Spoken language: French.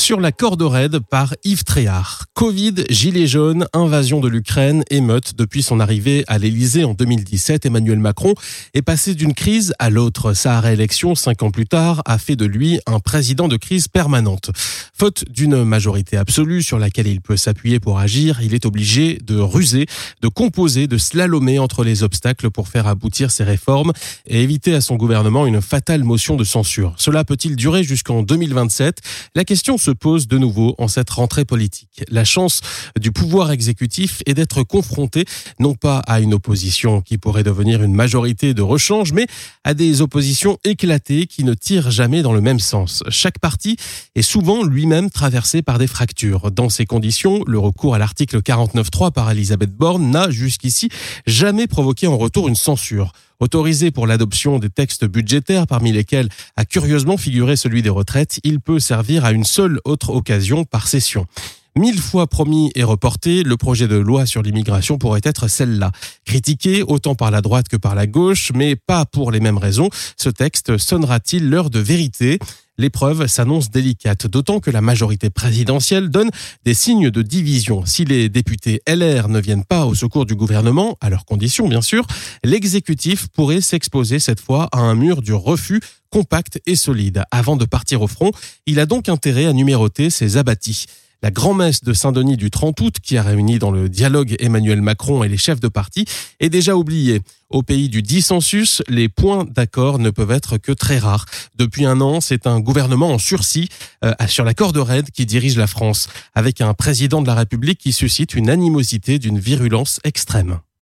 Sur la corde raide par Yves Tréhard. Covid, gilets jaunes, invasion de l'Ukraine, émeute depuis son arrivée à l'Élysée en 2017. Emmanuel Macron est passé d'une crise à l'autre. Sa réélection, cinq ans plus tard, a fait de lui un président de crise permanente. Faute d'une majorité absolue sur laquelle il peut s'appuyer pour agir, il est obligé de ruser, de composer, de slalomer entre les obstacles pour faire aboutir ses réformes et éviter à son gouvernement une fatale motion de censure. Cela peut-il durer jusqu'en 2027 La question se pose de nouveau en cette rentrée politique. La chance du pouvoir exécutif est d'être confronté non pas à une opposition qui pourrait devenir une majorité de rechange, mais à des oppositions éclatées qui ne tirent jamais dans le même sens. Chaque parti est souvent lui-même traversé par des fractures. Dans ces conditions, le recours à l'article 49.3 par Elisabeth Borne n'a jusqu'ici jamais provoqué en retour une censure autorisé pour l'adoption des textes budgétaires parmi lesquels a curieusement figuré celui des retraites, il peut servir à une seule autre occasion par session. Mille fois promis et reporté, le projet de loi sur l'immigration pourrait être celle-là. Critiqué autant par la droite que par la gauche, mais pas pour les mêmes raisons, ce texte sonnera-t-il l'heure de vérité? L'épreuve s'annonce délicate, d'autant que la majorité présidentielle donne des signes de division. Si les députés LR ne viennent pas au secours du gouvernement, à leurs conditions bien sûr, l'exécutif pourrait s'exposer cette fois à un mur du refus compact et solide. Avant de partir au front, il a donc intérêt à numéroter ses abattis. La grand-messe de Saint-Denis du 30 août, qui a réuni dans le dialogue Emmanuel Macron et les chefs de parti, est déjà oubliée. Au pays du dissensus, les points d'accord ne peuvent être que très rares. Depuis un an, c'est un gouvernement en sursis euh, sur la corde raide qui dirige la France, avec un président de la République qui suscite une animosité d'une virulence extrême.